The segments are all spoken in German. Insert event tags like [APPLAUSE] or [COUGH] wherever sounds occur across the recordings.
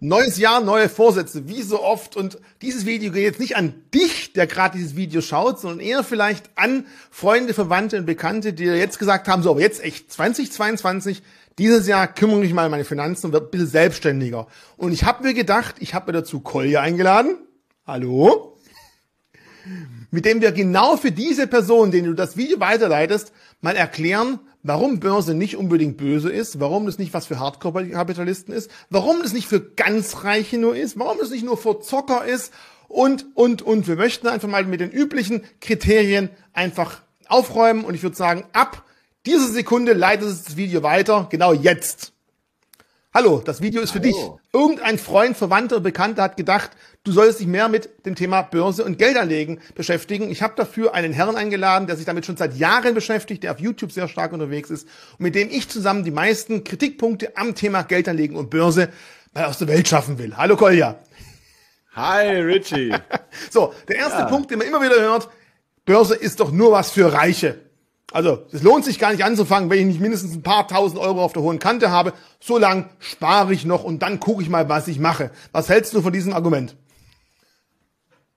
Neues Jahr, neue Vorsätze, wie so oft. Und dieses Video geht jetzt nicht an dich, der gerade dieses Video schaut, sondern eher vielleicht an Freunde, Verwandte und Bekannte, die jetzt gesagt haben, so, aber jetzt echt 2022, dieses Jahr kümmere ich mal um meine Finanzen und werde ein bisschen selbstständiger. Und ich habe mir gedacht, ich habe mir dazu Kolja eingeladen. Hallo? Mit dem wir genau für diese Person, denen du das Video weiterleitest, mal erklären, warum Börse nicht unbedingt böse ist, warum das nicht was für Hardcore-Kapitalisten ist, warum das nicht für ganz Reiche nur ist, warum das nicht nur für Zocker ist und, und, und. Wir möchten einfach mal mit den üblichen Kriterien einfach aufräumen und ich würde sagen, ab dieser Sekunde leitet das Video weiter, genau jetzt. Hallo, das Video ist für Hallo. dich. Irgendein Freund, Verwandter, Bekannter hat gedacht, du solltest dich mehr mit dem Thema Börse und Geldanlegen beschäftigen. Ich habe dafür einen Herrn eingeladen, der sich damit schon seit Jahren beschäftigt, der auf YouTube sehr stark unterwegs ist und mit dem ich zusammen die meisten Kritikpunkte am Thema Geldanlegen und Börse mal aus der Welt schaffen will. Hallo Kolja. Hi Richie. [LAUGHS] so, der erste ja. Punkt, den man immer wieder hört, Börse ist doch nur was für Reiche. Also, es lohnt sich gar nicht anzufangen, wenn ich nicht mindestens ein paar tausend Euro auf der hohen Kante habe. So lang spare ich noch und dann gucke ich mal, was ich mache. Was hältst du von diesem Argument?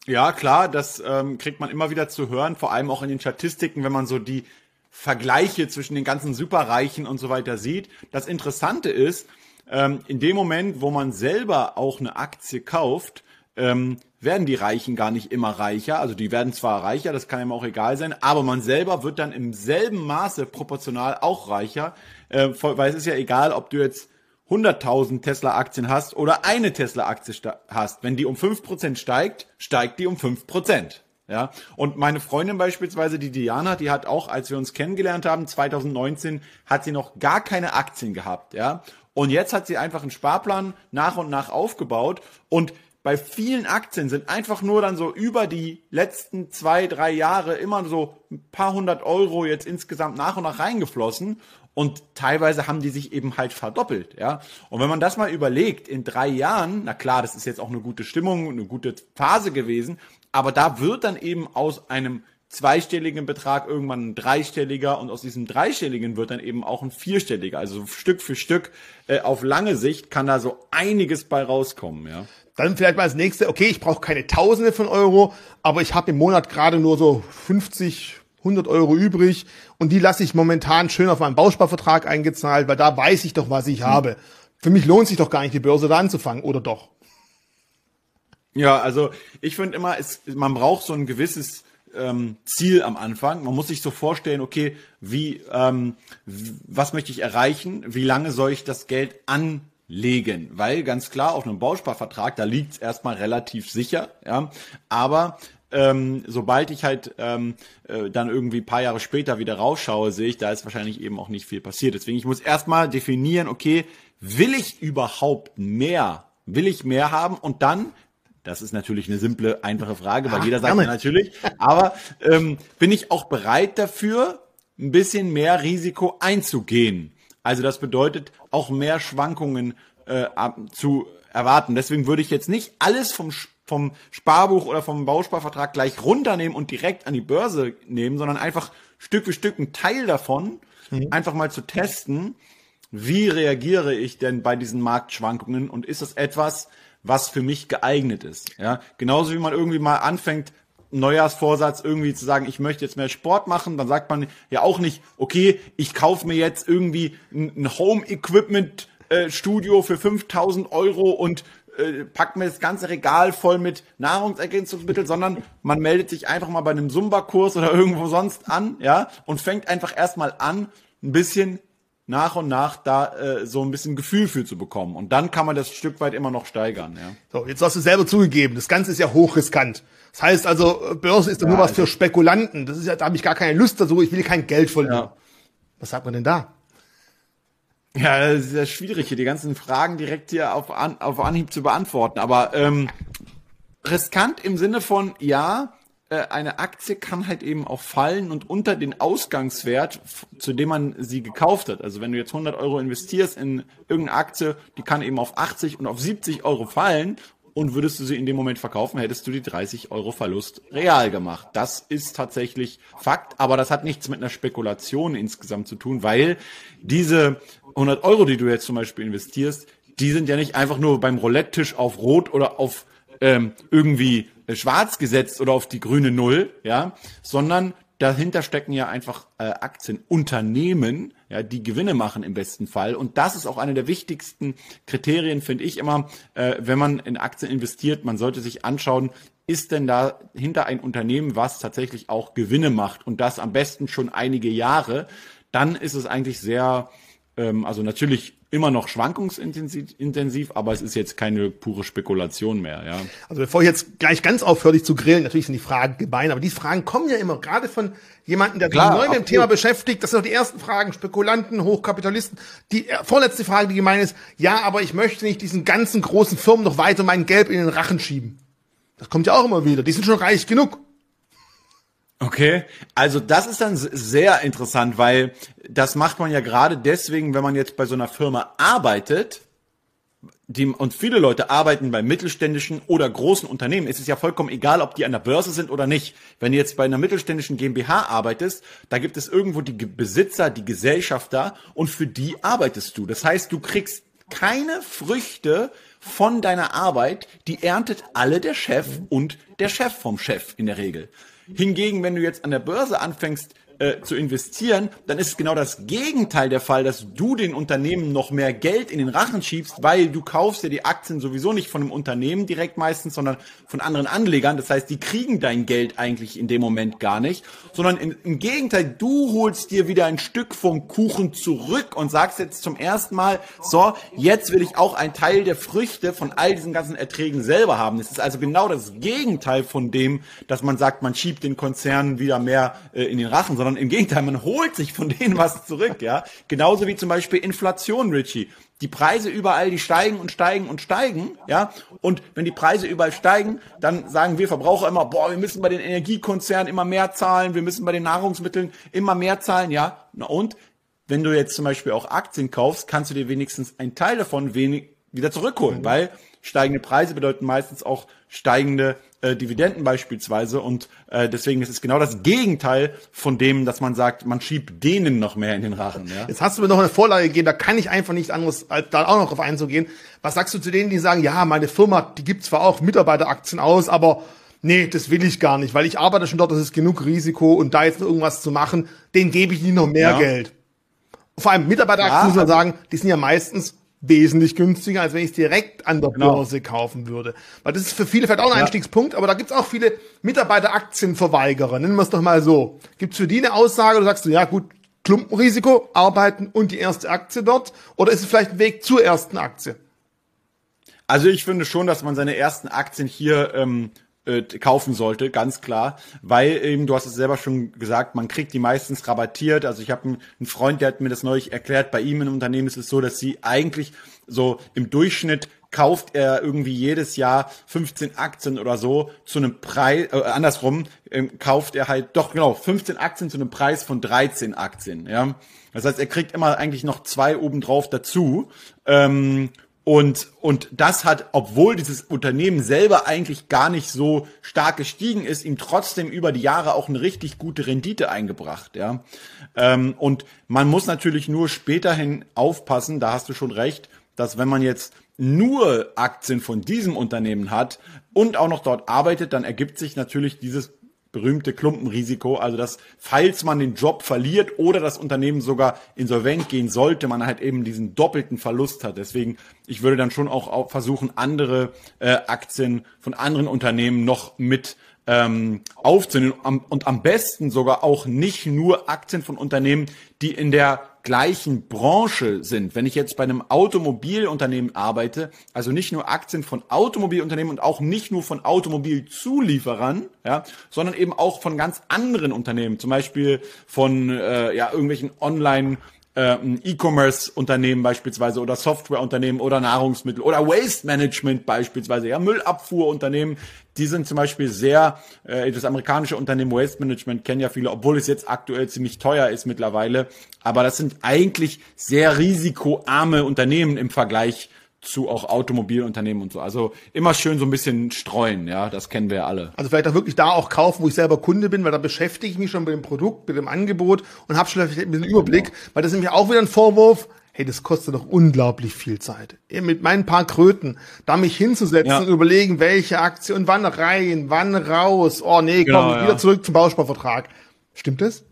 Ja, klar, das ähm, kriegt man immer wieder zu hören, vor allem auch in den Statistiken, wenn man so die Vergleiche zwischen den ganzen Superreichen und so weiter sieht. Das Interessante ist, ähm, in dem Moment, wo man selber auch eine Aktie kauft, ähm, werden die Reichen gar nicht immer reicher. Also die werden zwar reicher, das kann ihm auch egal sein, aber man selber wird dann im selben Maße proportional auch reicher, äh, weil es ist ja egal, ob du jetzt 100.000 Tesla-Aktien hast oder eine Tesla-Aktie hast. Wenn die um 5% steigt, steigt die um 5%. Ja, und meine Freundin beispielsweise, die Diana, die hat auch, als wir uns kennengelernt haben, 2019, hat sie noch gar keine Aktien gehabt, ja. Und jetzt hat sie einfach einen Sparplan nach und nach aufgebaut und bei vielen Aktien sind einfach nur dann so über die letzten zwei, drei Jahre immer so ein paar hundert Euro jetzt insgesamt nach und nach reingeflossen und teilweise haben die sich eben halt verdoppelt, ja. Und wenn man das mal überlegt, in drei Jahren, na klar, das ist jetzt auch eine gute Stimmung, eine gute Phase gewesen, aber da wird dann eben aus einem zweistelligen Betrag irgendwann ein dreistelliger und aus diesem dreistelligen wird dann eben auch ein vierstelliger. Also Stück für Stück äh, auf lange Sicht kann da so einiges bei rauskommen, ja. Dann vielleicht mal als nächste, okay, ich brauche keine Tausende von Euro, aber ich habe im Monat gerade nur so 50, 100 Euro übrig und die lasse ich momentan schön auf meinen Bausparvertrag eingezahlt, weil da weiß ich doch, was ich hm. habe. Für mich lohnt sich doch gar nicht, die Börse da anzufangen, oder doch? Ja, also ich finde immer, es, man braucht so ein gewisses ähm, Ziel am Anfang. Man muss sich so vorstellen, okay, wie, ähm, was möchte ich erreichen? Wie lange soll ich das Geld anlegen? Weil ganz klar, auf einem Bausparvertrag, da liegt es erstmal relativ sicher, ja. Aber ähm, sobald ich halt ähm, äh, dann irgendwie paar Jahre später wieder rausschaue, sehe ich, da ist wahrscheinlich eben auch nicht viel passiert. Deswegen, ich muss erstmal definieren, okay, will ich überhaupt mehr? Will ich mehr haben? Und dann das ist natürlich eine simple, einfache Frage, weil Ach, jeder sagt ja natürlich. Aber ähm, bin ich auch bereit dafür, ein bisschen mehr Risiko einzugehen? Also das bedeutet auch mehr Schwankungen äh, zu erwarten. Deswegen würde ich jetzt nicht alles vom vom Sparbuch oder vom Bausparvertrag gleich runternehmen und direkt an die Börse nehmen, sondern einfach Stück für Stück einen Teil davon mhm. einfach mal zu testen, wie reagiere ich denn bei diesen Marktschwankungen und ist das etwas, was für mich geeignet ist. Ja, genauso wie man irgendwie mal anfängt, Neujahrsvorsatz irgendwie zu sagen, ich möchte jetzt mehr Sport machen, dann sagt man ja auch nicht, okay, ich kaufe mir jetzt irgendwie ein Home Equipment äh, Studio für 5000 Euro und äh, packt mir das ganze Regal voll mit Nahrungsergänzungsmitteln, sondern man meldet sich einfach mal bei einem Zumba-Kurs oder irgendwo sonst an, ja, und fängt einfach erstmal an, ein bisschen nach und nach da äh, so ein bisschen Gefühl für zu bekommen. Und dann kann man das Stück weit immer noch steigern. Ja. So, jetzt hast du selber zugegeben, das Ganze ist ja hochriskant. Das heißt also, Börse ist ja, nur was für Spekulanten. Das ist ja, da habe ich gar keine Lust dazu, ich will kein Geld verlieren. Ja. Was sagt man denn da? Ja, das ist ja schwierig, hier die ganzen Fragen direkt hier auf, An auf Anhieb zu beantworten. Aber ähm, riskant im Sinne von, ja, äh, eine Aktie kann halt eben auch fallen und unter den Ausgangswert, zu dem man sie gekauft hat. Also wenn du jetzt 100 Euro investierst in irgendeine Aktie, die kann eben auf 80 und auf 70 Euro fallen und würdest du sie in dem Moment verkaufen, hättest du die 30 Euro Verlust real gemacht. Das ist tatsächlich Fakt, aber das hat nichts mit einer Spekulation insgesamt zu tun, weil diese 100 Euro, die du jetzt zum Beispiel investierst, die sind ja nicht einfach nur beim Roulette-Tisch auf Rot oder auf ähm, irgendwie schwarz gesetzt oder auf die grüne Null, ja, sondern dahinter stecken ja einfach äh, Aktienunternehmen, ja, die Gewinne machen im besten Fall. Und das ist auch eine der wichtigsten Kriterien, finde ich immer, äh, wenn man in Aktien investiert. Man sollte sich anschauen, ist denn da hinter ein Unternehmen, was tatsächlich auch Gewinne macht und das am besten schon einige Jahre, dann ist es eigentlich sehr, ähm, also natürlich immer noch schwankungsintensiv, aber es ist jetzt keine pure Spekulation mehr, ja. Also bevor ich jetzt gleich ganz aufhöre, dich zu grillen, natürlich sind die Fragen gemein, aber die Fragen kommen ja immer, gerade von jemandem, der sich neu mit dem Thema beschäftigt. Das sind doch die ersten Fragen, Spekulanten, Hochkapitalisten. Die äh, vorletzte Frage, die gemein ist, ja, aber ich möchte nicht diesen ganzen großen Firmen noch weiter mein Geld in den Rachen schieben. Das kommt ja auch immer wieder. Die sind schon reich genug. Okay, also das ist dann sehr interessant, weil das macht man ja gerade deswegen, wenn man jetzt bei so einer Firma arbeitet, die, und viele Leute arbeiten bei mittelständischen oder großen Unternehmen. Es ist ja vollkommen egal, ob die an der Börse sind oder nicht. Wenn du jetzt bei einer mittelständischen GmbH arbeitest, da gibt es irgendwo die Besitzer, die Gesellschafter und für die arbeitest du. Das heißt, du kriegst keine Früchte von deiner Arbeit, die erntet alle der Chef und der Chef vom Chef in der Regel. Hingegen, wenn du jetzt an der Börse anfängst, äh, zu investieren, dann ist es genau das Gegenteil der Fall, dass du den Unternehmen noch mehr Geld in den Rachen schiebst, weil du kaufst ja die Aktien sowieso nicht von einem Unternehmen direkt meistens, sondern von anderen Anlegern. Das heißt, die kriegen dein Geld eigentlich in dem Moment gar nicht, sondern in, im Gegenteil, du holst dir wieder ein Stück vom Kuchen zurück und sagst jetzt zum ersten Mal, so, jetzt will ich auch einen Teil der Früchte von all diesen ganzen Erträgen selber haben. Es ist also genau das Gegenteil von dem, dass man sagt, man schiebt den Konzernen wieder mehr äh, in den Rachen, sondern sondern im Gegenteil, man holt sich von denen was zurück, ja. Genauso wie zum Beispiel Inflation, Richie. Die Preise überall, die steigen und steigen und steigen, ja. Und wenn die Preise überall steigen, dann sagen wir Verbraucher immer, boah, wir müssen bei den Energiekonzernen immer mehr zahlen, wir müssen bei den Nahrungsmitteln immer mehr zahlen, ja. Na und? Wenn du jetzt zum Beispiel auch Aktien kaufst, kannst du dir wenigstens einen Teil davon wenig wieder zurückholen, weil steigende Preise bedeuten meistens auch steigende äh, Dividenden beispielsweise und äh, deswegen ist es genau das Gegenteil von dem, dass man sagt, man schiebt denen noch mehr in den Rachen. Ja? Jetzt hast du mir noch eine Vorlage gegeben, da kann ich einfach nicht anderes, als da auch noch drauf einzugehen. Was sagst du zu denen, die sagen, ja, meine Firma, die gibt zwar auch Mitarbeiteraktien aus, aber nee, das will ich gar nicht, weil ich arbeite schon dort, das ist genug Risiko und da jetzt noch irgendwas zu machen, denen gebe ich nicht noch mehr ja. Geld. Vor allem Mitarbeiteraktien, ja, muss man sagen, die sind ja meistens wesentlich günstiger, als wenn ich es direkt an der genau. Börse kaufen würde. Weil das ist für viele vielleicht auch ein ja. Einstiegspunkt, aber da gibt's auch viele Mitarbeiteraktienverweigerer, nennen wir es doch mal so. Gibt's für die eine Aussage, du sagst du, ja gut, Klumpenrisiko, arbeiten und die erste Aktie dort? Oder ist es vielleicht ein Weg zur ersten Aktie? Also ich finde schon, dass man seine ersten Aktien hier ähm, äh, kaufen sollte, ganz klar, weil eben, du hast es selber schon gesagt, man kriegt die meistens rabattiert. Also ich habe einen, einen Freund, der hat mir das neulich erklärt, bei ihm im Unternehmen ist es so, dass sie eigentlich so im Durchschnitt kauft er irgendwie jedes Jahr 15 Aktien oder so zu einem Preis, äh, andersrum, ähm, kauft er halt, doch genau, 15 Aktien zu einem Preis von 13 Aktien, ja. Das heißt, er kriegt immer eigentlich noch zwei obendrauf dazu. Ähm, und, und das hat, obwohl dieses Unternehmen selber eigentlich gar nicht so stark gestiegen ist, ihm trotzdem über die Jahre auch eine richtig gute Rendite eingebracht, ja. Ähm, und man muss natürlich nur späterhin aufpassen, da hast du schon recht, dass wenn man jetzt nur Aktien von diesem Unternehmen hat und auch noch dort arbeitet, dann ergibt sich natürlich dieses berühmte Klumpenrisiko, also dass falls man den Job verliert oder das Unternehmen sogar insolvent gehen sollte, man halt eben diesen doppelten Verlust hat. Deswegen, ich würde dann schon auch versuchen, andere äh, Aktien von anderen Unternehmen noch mit ähm, aufzunehmen und am besten sogar auch nicht nur Aktien von Unternehmen, die in der gleichen Branche sind. Wenn ich jetzt bei einem Automobilunternehmen arbeite, also nicht nur Aktien von Automobilunternehmen und auch nicht nur von Automobilzulieferern, ja, sondern eben auch von ganz anderen Unternehmen, zum Beispiel von äh, ja, irgendwelchen Online- äh, E-Commerce-Unternehmen beispielsweise oder Softwareunternehmen oder Nahrungsmittel oder Waste Management beispielsweise, ja, Müllabfuhrunternehmen, die sind zum Beispiel sehr, äh, das amerikanische Unternehmen Waste Management kennen ja viele, obwohl es jetzt aktuell ziemlich teuer ist mittlerweile, aber das sind eigentlich sehr risikoarme Unternehmen im Vergleich zu auch Automobilunternehmen und so. Also immer schön so ein bisschen streuen, ja, das kennen wir ja alle. Also vielleicht auch wirklich da auch kaufen, wo ich selber Kunde bin, weil da beschäftige ich mich schon mit dem Produkt, mit dem Angebot und habe schon vielleicht ein bisschen Überblick, genau. weil das ist nämlich auch wieder ein Vorwurf, hey, das kostet doch unglaublich viel Zeit. Mit meinen paar Kröten, da mich hinzusetzen ja. und überlegen, welche Aktie und wann rein, wann raus. Oh nee, komm, genau, wieder zurück zum Bausparvertrag. Stimmt das?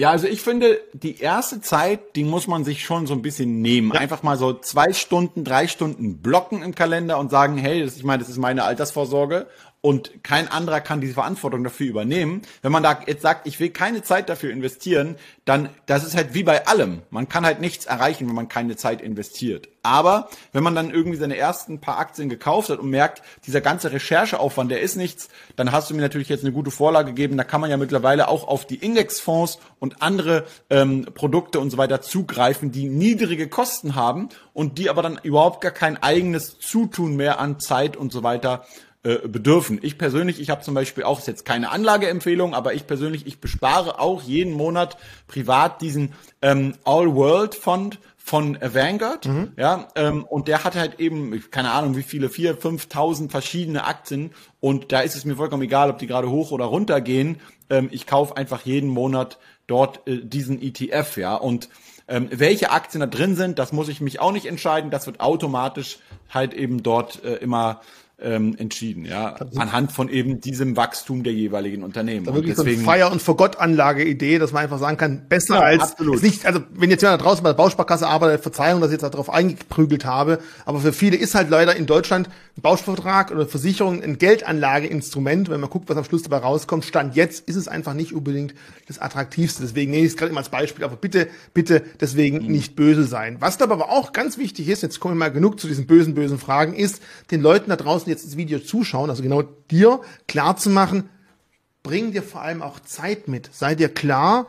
Ja, also ich finde, die erste Zeit, die muss man sich schon so ein bisschen nehmen. Ja. Einfach mal so zwei Stunden, drei Stunden blocken im Kalender und sagen, hey, das, ich meine, das ist meine Altersvorsorge und kein anderer kann diese Verantwortung dafür übernehmen. Wenn man da jetzt sagt, ich will keine Zeit dafür investieren, dann, das ist halt wie bei allem. Man kann halt nichts erreichen, wenn man keine Zeit investiert. Aber wenn man dann irgendwie seine ersten paar Aktien gekauft hat und merkt, dieser ganze Rechercheaufwand, der ist nichts, dann hast du mir natürlich jetzt eine gute Vorlage gegeben. Da kann man ja mittlerweile auch auf die Indexfonds und andere ähm, Produkte und so weiter zugreifen, die niedrige Kosten haben und die aber dann überhaupt gar kein eigenes Zutun mehr an Zeit und so weiter äh, bedürfen. Ich persönlich, ich habe zum Beispiel auch, ist jetzt keine Anlageempfehlung, aber ich persönlich, ich bespare auch jeden Monat privat diesen ähm, All-World-Fund von Vanguard, mhm. ja, ähm, und der hat halt eben, keine Ahnung, wie viele, vier, fünftausend verschiedene Aktien und da ist es mir vollkommen egal, ob die gerade hoch oder runter gehen. Ähm, ich kaufe einfach jeden Monat dort äh, diesen ETF, ja, und ähm, welche Aktien da drin sind, das muss ich mich auch nicht entscheiden, das wird automatisch halt eben dort äh, immer ähm, entschieden, ja, anhand von eben diesem Wachstum der jeweiligen Unternehmen. Da wirklich deswegen, so eine Feier- und Vergott-Anlage-Idee, dass man einfach sagen kann, besser ja, als absolut. nicht, also wenn jetzt jemand da draußen bei der Bausparkasse arbeitet, Verzeihung, dass ich jetzt darauf eingeprügelt habe, aber für viele ist halt leider in Deutschland ein Bausparvertrag oder Versicherung ein Geldanlageinstrument, wenn man guckt, was am Schluss dabei rauskommt. Stand jetzt ist es einfach nicht unbedingt das attraktivste. Deswegen nehme ich es gerade immer als Beispiel, aber bitte, bitte deswegen mhm. nicht böse sein. Was dabei aber auch ganz wichtig ist, jetzt kommen wir mal genug zu diesen bösen, bösen Fragen, ist, den Leuten da draußen jetzt das Video zuschauen, also genau dir klar zu machen, bring dir vor allem auch Zeit mit. Sei dir klar,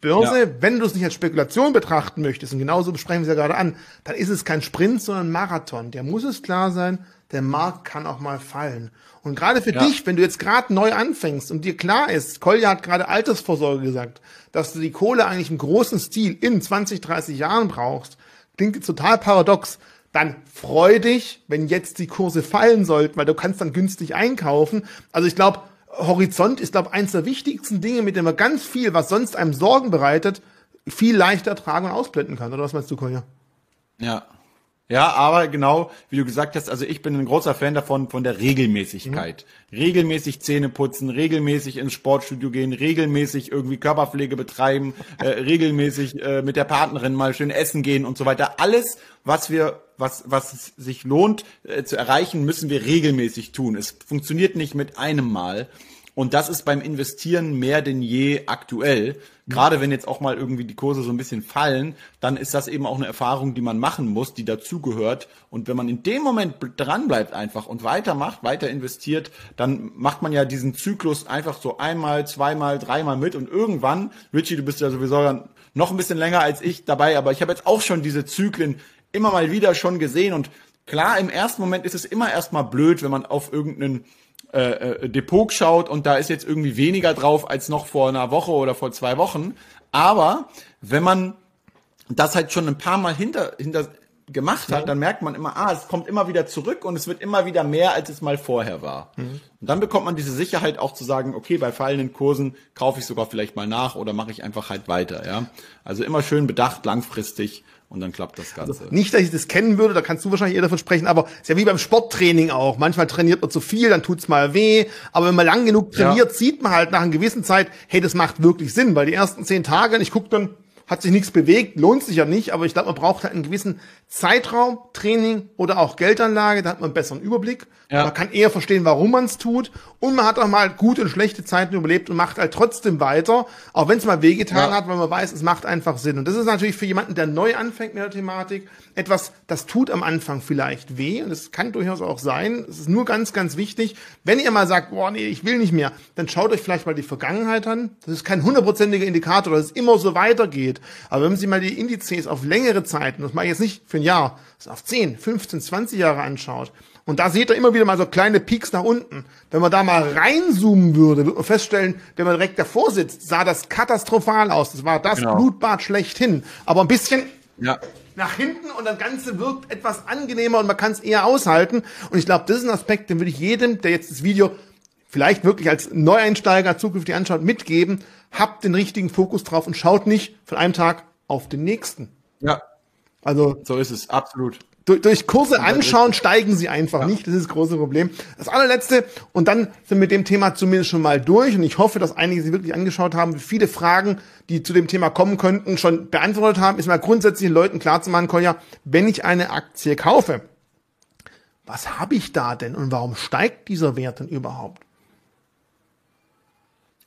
Börse, ja. wenn du es nicht als Spekulation betrachten möchtest, und genauso besprechen wir es ja gerade an, dann ist es kein Sprint, sondern Marathon. Der muss es klar sein, der Markt kann auch mal fallen. Und gerade für ja. dich, wenn du jetzt gerade neu anfängst und dir klar ist, Kolja hat gerade Altersvorsorge gesagt, dass du die Kohle eigentlich im großen Stil in 20, 30 Jahren brauchst, klingt total paradox dann freu dich, wenn jetzt die Kurse fallen sollten, weil du kannst dann günstig einkaufen. Also ich glaube, Horizont ist, glaube eins der wichtigsten Dinge, mit dem man ganz viel, was sonst einem Sorgen bereitet, viel leichter tragen und ausblenden kann. Oder was meinst du, Kolja? Ja, ja, aber genau, wie du gesagt hast, also ich bin ein großer Fan davon, von der Regelmäßigkeit. Mhm. Regelmäßig Zähne putzen, regelmäßig ins Sportstudio gehen, regelmäßig irgendwie Körperpflege betreiben, äh, regelmäßig äh, mit der Partnerin mal schön essen gehen und so weiter. Alles, was wir, was, was sich lohnt äh, zu erreichen, müssen wir regelmäßig tun. Es funktioniert nicht mit einem Mal. Und das ist beim Investieren mehr denn je aktuell. Gerade wenn jetzt auch mal irgendwie die Kurse so ein bisschen fallen, dann ist das eben auch eine Erfahrung, die man machen muss, die dazugehört. Und wenn man in dem Moment dran bleibt einfach und weitermacht, weiter investiert, dann macht man ja diesen Zyklus einfach so einmal, zweimal, dreimal mit und irgendwann, Richie, du bist ja sowieso noch ein bisschen länger als ich dabei, aber ich habe jetzt auch schon diese Zyklen immer mal wieder schon gesehen und klar, im ersten Moment ist es immer erstmal blöd, wenn man auf irgendeinen äh, äh, Depot schaut und da ist jetzt irgendwie weniger drauf als noch vor einer Woche oder vor zwei Wochen. Aber wenn man das halt schon ein paar Mal hinter, hinter gemacht hat, dann merkt man immer, ah, es kommt immer wieder zurück und es wird immer wieder mehr, als es mal vorher war. Mhm. Und dann bekommt man diese Sicherheit auch zu sagen, okay, bei fallenden Kursen kaufe ich sogar vielleicht mal nach oder mache ich einfach halt weiter, ja. Also immer schön bedacht, langfristig und dann klappt das Ganze. Also nicht, dass ich das kennen würde, da kannst du wahrscheinlich eher davon sprechen, aber ist ja wie beim Sporttraining auch. Manchmal trainiert man zu viel, dann tut's mal weh, aber wenn man lang genug trainiert, ja. sieht man halt nach einer gewissen Zeit, hey, das macht wirklich Sinn, weil die ersten zehn Tage, ich guck dann, hat sich nichts bewegt, lohnt sich ja nicht, aber ich glaube, man braucht halt einen gewissen Zeitraum, Training oder auch Geldanlage, da hat man einen besseren Überblick. Ja. Man kann eher verstehen, warum man es tut. Und man hat auch mal gute und schlechte Zeiten überlebt und macht halt trotzdem weiter, auch wenn es mal wehgetan ja. hat, weil man weiß, es macht einfach Sinn. Und das ist natürlich für jemanden, der neu anfängt mit der Thematik, etwas, das tut am Anfang vielleicht weh. Und es kann durchaus auch sein. Es ist nur ganz, ganz wichtig. Wenn ihr mal sagt, boah, nee, ich will nicht mehr, dann schaut euch vielleicht mal die Vergangenheit an. Das ist kein hundertprozentiger Indikator, dass es immer so weitergeht. Aber wenn man sich mal die Indizes auf längere Zeiten, das mache ich jetzt nicht für ein Jahr, das auf 10, 15, 20 Jahre anschaut, und da seht ihr immer wieder mal so kleine Peaks nach unten. Wenn man da mal reinzoomen würde, wird man feststellen, wenn man direkt davor sitzt, sah das katastrophal aus. Das war das genau. Blutbad schlechthin. Aber ein bisschen ja. nach hinten und das Ganze wirkt etwas angenehmer und man kann es eher aushalten. Und ich glaube, das ist ein Aspekt, den würde ich jedem, der jetzt das Video vielleicht wirklich als Neueinsteiger zukünftig anschaut, mitgeben. Habt den richtigen Fokus drauf und schaut nicht von einem Tag auf den nächsten. Ja. Also. So ist es, absolut durch, durch Kurse anschauen steigen sie einfach ja. nicht. Das ist das große Problem. Das allerletzte, und dann sind wir mit dem Thema zumindest schon mal durch. Und ich hoffe, dass einige sie wirklich angeschaut haben, viele Fragen, die zu dem Thema kommen könnten, schon beantwortet haben. Ist mal grundsätzlich den Leuten klar zu machen, Kolja, wenn ich eine Aktie kaufe, was habe ich da denn und warum steigt dieser Wert denn überhaupt?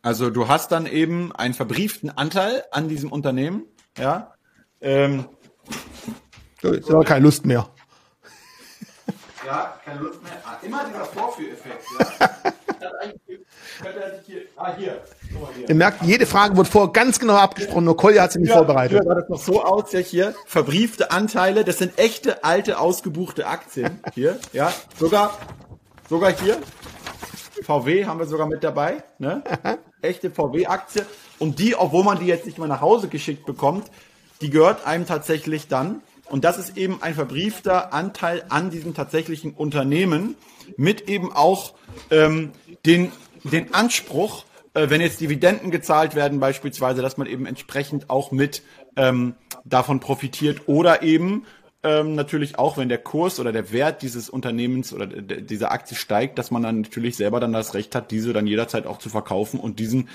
Also du hast dann eben einen verbrieften Anteil an diesem Unternehmen, ja. Ähm, Jetzt aber keine Lust mehr. Ja, keine Lust mehr. Ah, immer dieser Vorführeffekt. Ja. [LAUGHS] ah, hier. hier. Ihr merkt, jede Frage wird vor ganz genau abgesprochen, nur Kolja hat sie nicht ja, vorbereitet. Sah das noch so aus, ja hier, verbriefte Anteile, das sind echte, alte, ausgebuchte Aktien. Hier, ja, sogar, sogar hier, VW haben wir sogar mit dabei, ne? [LAUGHS] Echte VW-Aktie. Und die, obwohl man die jetzt nicht mal nach Hause geschickt bekommt, die gehört einem tatsächlich dann und das ist eben ein verbriefter Anteil an diesem tatsächlichen Unternehmen mit eben auch ähm, den, den Anspruch, äh, wenn jetzt Dividenden gezahlt werden beispielsweise, dass man eben entsprechend auch mit ähm, davon profitiert oder eben ähm, natürlich auch, wenn der Kurs oder der Wert dieses Unternehmens oder dieser Aktie steigt, dass man dann natürlich selber dann das Recht hat, diese dann jederzeit auch zu verkaufen und diesen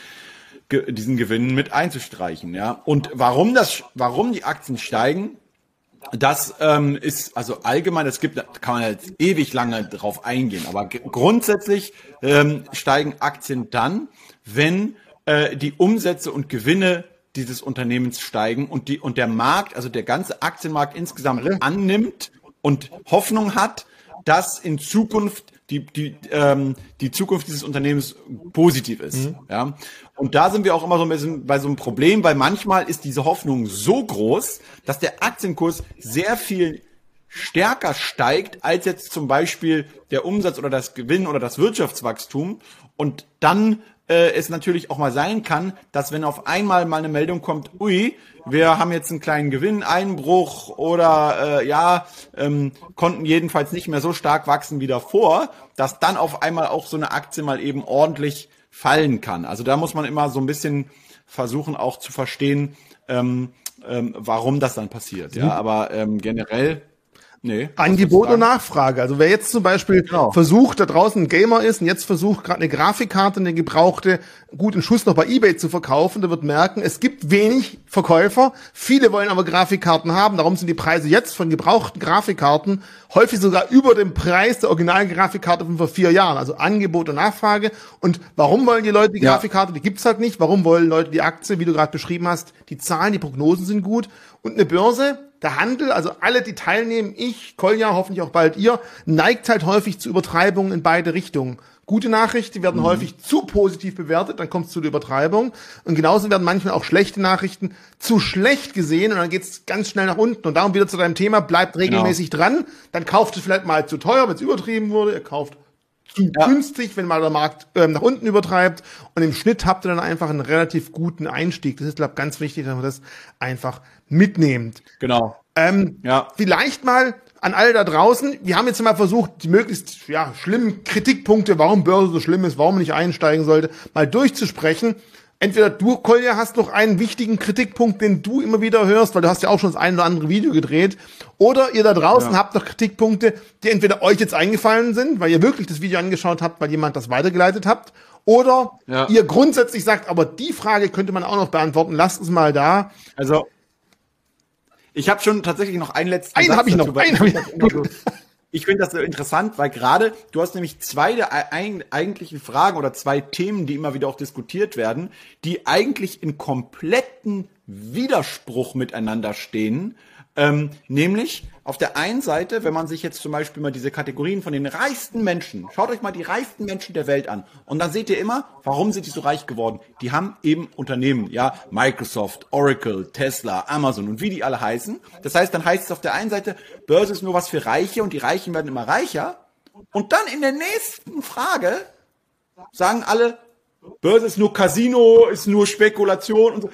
diesen Gewinn mit einzustreichen, ja. Und warum das, warum die Aktien steigen, das ähm, ist also allgemein, es gibt, kann man jetzt ewig lange drauf eingehen, aber grundsätzlich ähm, steigen Aktien dann, wenn äh, die Umsätze und Gewinne dieses Unternehmens steigen und die und der Markt, also der ganze Aktienmarkt insgesamt annimmt und Hoffnung hat, dass in Zukunft die, die, ähm, die Zukunft dieses Unternehmens positiv ist. Mhm. Ja? Und da sind wir auch immer so ein bisschen bei so einem Problem, weil manchmal ist diese Hoffnung so groß, dass der Aktienkurs sehr viel stärker steigt als jetzt zum Beispiel der Umsatz oder das Gewinn oder das Wirtschaftswachstum. Und dann äh, es natürlich auch mal sein kann, dass wenn auf einmal mal eine Meldung kommt, ui, wir haben jetzt einen kleinen Gewinneinbruch oder äh, ja, ähm, konnten jedenfalls nicht mehr so stark wachsen wie davor, dass dann auf einmal auch so eine Aktie mal eben ordentlich fallen kann. Also da muss man immer so ein bisschen versuchen auch zu verstehen, ähm, ähm, warum das dann passiert. Ja, aber ähm, generell Nee. Angebot und Nachfrage. Also wer jetzt zum Beispiel genau. versucht, da draußen ein Gamer ist und jetzt versucht, gerade eine Grafikkarte, eine gebrauchte, guten Schuss noch bei Ebay zu verkaufen, der wird merken, es gibt wenig Verkäufer. Viele wollen aber Grafikkarten haben. Darum sind die Preise jetzt von gebrauchten Grafikkarten häufig sogar über dem Preis der originalen Grafikkarte von vor vier Jahren. Also Angebot und Nachfrage. Und warum wollen die Leute die Grafikkarte? Die gibt's halt nicht. Warum wollen Leute die Aktie? Wie du gerade beschrieben hast, die Zahlen, die Prognosen sind gut. Und eine Börse, der Handel, also alle, die teilnehmen, ich, Kolja, hoffentlich auch bald ihr, neigt halt häufig zu Übertreibungen in beide Richtungen. Gute Nachrichten werden mhm. häufig zu positiv bewertet, dann kommt es zu der Übertreibung. Und genauso werden manchmal auch schlechte Nachrichten zu schlecht gesehen und dann geht es ganz schnell nach unten. Und darum wieder zu deinem Thema, bleibt genau. regelmäßig genau. dran. Dann kauft es vielleicht mal zu teuer, wenn es übertrieben wurde. Ihr kauft zu ja. günstig, wenn mal der Markt ähm, nach unten übertreibt. Und im Schnitt habt ihr dann einfach einen relativ guten Einstieg. Das ist, glaube ich, ganz wichtig, dass man das einfach mitnehmt. Genau. Ähm, ja. Vielleicht mal an alle da draußen. Wir haben jetzt mal versucht, die möglichst ja, schlimmen Kritikpunkte, warum Börse so schlimm ist, warum man nicht einsteigen sollte, mal durchzusprechen. Entweder du, Kolja, hast noch einen wichtigen Kritikpunkt, den du immer wieder hörst, weil du hast ja auch schon das ein oder andere Video gedreht. Oder ihr da draußen ja. habt noch Kritikpunkte, die entweder euch jetzt eingefallen sind, weil ihr wirklich das Video angeschaut habt, weil jemand das weitergeleitet habt. Oder ja. ihr grundsätzlich sagt, aber die Frage könnte man auch noch beantworten. Lasst es mal da. Also ich habe schon tatsächlich noch einen letzten einen habe ich noch. Einen hab ich, ich finde das interessant, weil gerade du hast nämlich zwei der eigentlichen Fragen oder zwei Themen, die immer wieder auch diskutiert werden, die eigentlich in kompletten Widerspruch miteinander stehen. Ähm, nämlich auf der einen Seite, wenn man sich jetzt zum Beispiel mal diese Kategorien von den reichsten Menschen, schaut euch mal die reichsten Menschen der Welt an und dann seht ihr immer, warum sind die so reich geworden? Die haben eben Unternehmen, ja, Microsoft, Oracle, Tesla, Amazon und wie die alle heißen. Das heißt, dann heißt es auf der einen Seite, Börse ist nur was für Reiche und die Reichen werden immer reicher. Und dann in der nächsten Frage sagen alle, Börse ist nur Casino, ist nur Spekulation und so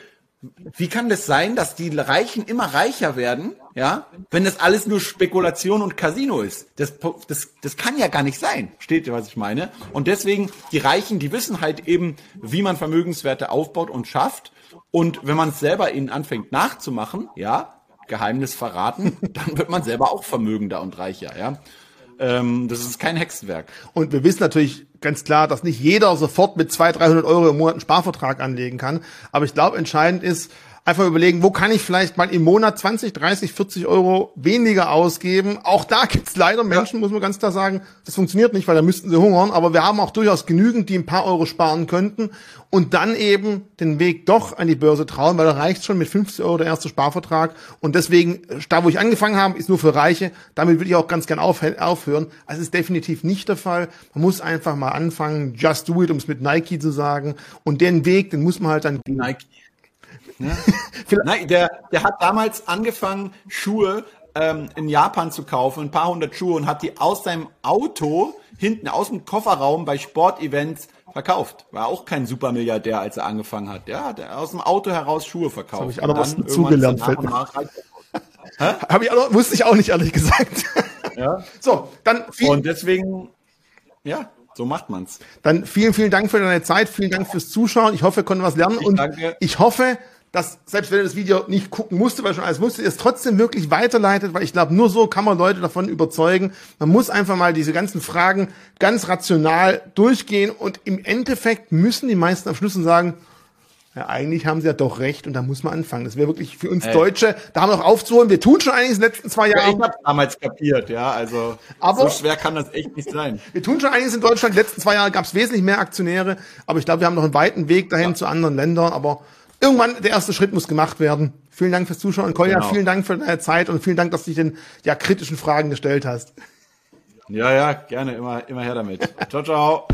wie kann das sein, dass die Reichen immer reicher werden, ja, wenn das alles nur Spekulation und Casino ist? Das, das, das kann ja gar nicht sein. Steht ihr, was ich meine? Und deswegen, die Reichen, die wissen halt eben, wie man Vermögenswerte aufbaut und schafft. Und wenn man es selber ihnen anfängt nachzumachen, ja, Geheimnis verraten, [LAUGHS] dann wird man selber auch vermögender und reicher, ja. Ähm, das ist kein Hexenwerk. Und wir wissen natürlich ganz klar, dass nicht jeder sofort mit 200, 300 Euro im Monat einen Sparvertrag anlegen kann. Aber ich glaube, entscheidend ist, einfach überlegen, wo kann ich vielleicht mal im Monat 20, 30, 40 Euro weniger ausgeben. Auch da gibt's leider Menschen, ja. muss man ganz klar sagen, das funktioniert nicht, weil da müssten sie hungern. Aber wir haben auch durchaus genügend, die ein paar Euro sparen könnten und dann eben den Weg doch an die Börse trauen, weil da reicht schon mit 50 Euro der erste Sparvertrag. Und deswegen, da wo ich angefangen habe, ist nur für Reiche. Damit würde ich auch ganz gern aufhören. Also ist definitiv nicht der Fall. Man muss einfach mal anfangen, just do it, um es mit Nike zu sagen. Und den Weg, den muss man halt dann... Nike. Ne? [LAUGHS] Nein, der, der hat damals angefangen, Schuhe ähm, in Japan zu kaufen, ein paar hundert Schuhe und hat die aus seinem Auto hinten aus dem Kofferraum bei Sportevents verkauft. War auch kein Supermilliardär, als er angefangen hat. Ja, hat er aus dem Auto heraus Schuhe verkauft. Habe ich auch noch was dazugelernt. [LAUGHS] Habe ich auch, wusste ich auch nicht, ehrlich gesagt. Ja. [LAUGHS] So, dann viel Und deswegen, ja, so macht man's. Dann vielen, vielen Dank für deine Zeit, vielen Dank fürs Zuschauen. Ich hoffe, wir konnten was lernen ich und danke. ich hoffe, dass selbst wenn er das Video nicht gucken musste, weil schon alles musste, es trotzdem wirklich weiterleitet, weil ich glaube, nur so kann man Leute davon überzeugen. Man muss einfach mal diese ganzen Fragen ganz rational durchgehen und im Endeffekt müssen die meisten am Schluss sagen, ja, eigentlich haben sie ja doch recht und da muss man anfangen. Das wäre wirklich für uns Ey. Deutsche, da haben wir noch aufzuholen. Wir tun schon einiges in den letzten zwei Jahren. Ja, ich habe damals kapiert, ja, also aber, so schwer kann das echt nicht sein. [LAUGHS] Wir tun schon einiges in Deutschland. Die letzten zwei Jahre gab es wesentlich mehr Aktionäre, aber ich glaube, wir haben noch einen weiten Weg dahin ja. zu anderen Ländern, aber irgendwann der erste Schritt muss gemacht werden. Vielen Dank fürs Zuschauen. Kolja, genau. vielen Dank für deine Zeit und vielen Dank, dass du dich den ja, kritischen Fragen gestellt hast. Ja, ja, gerne, immer, immer her damit. [LAUGHS] ciao, ciao.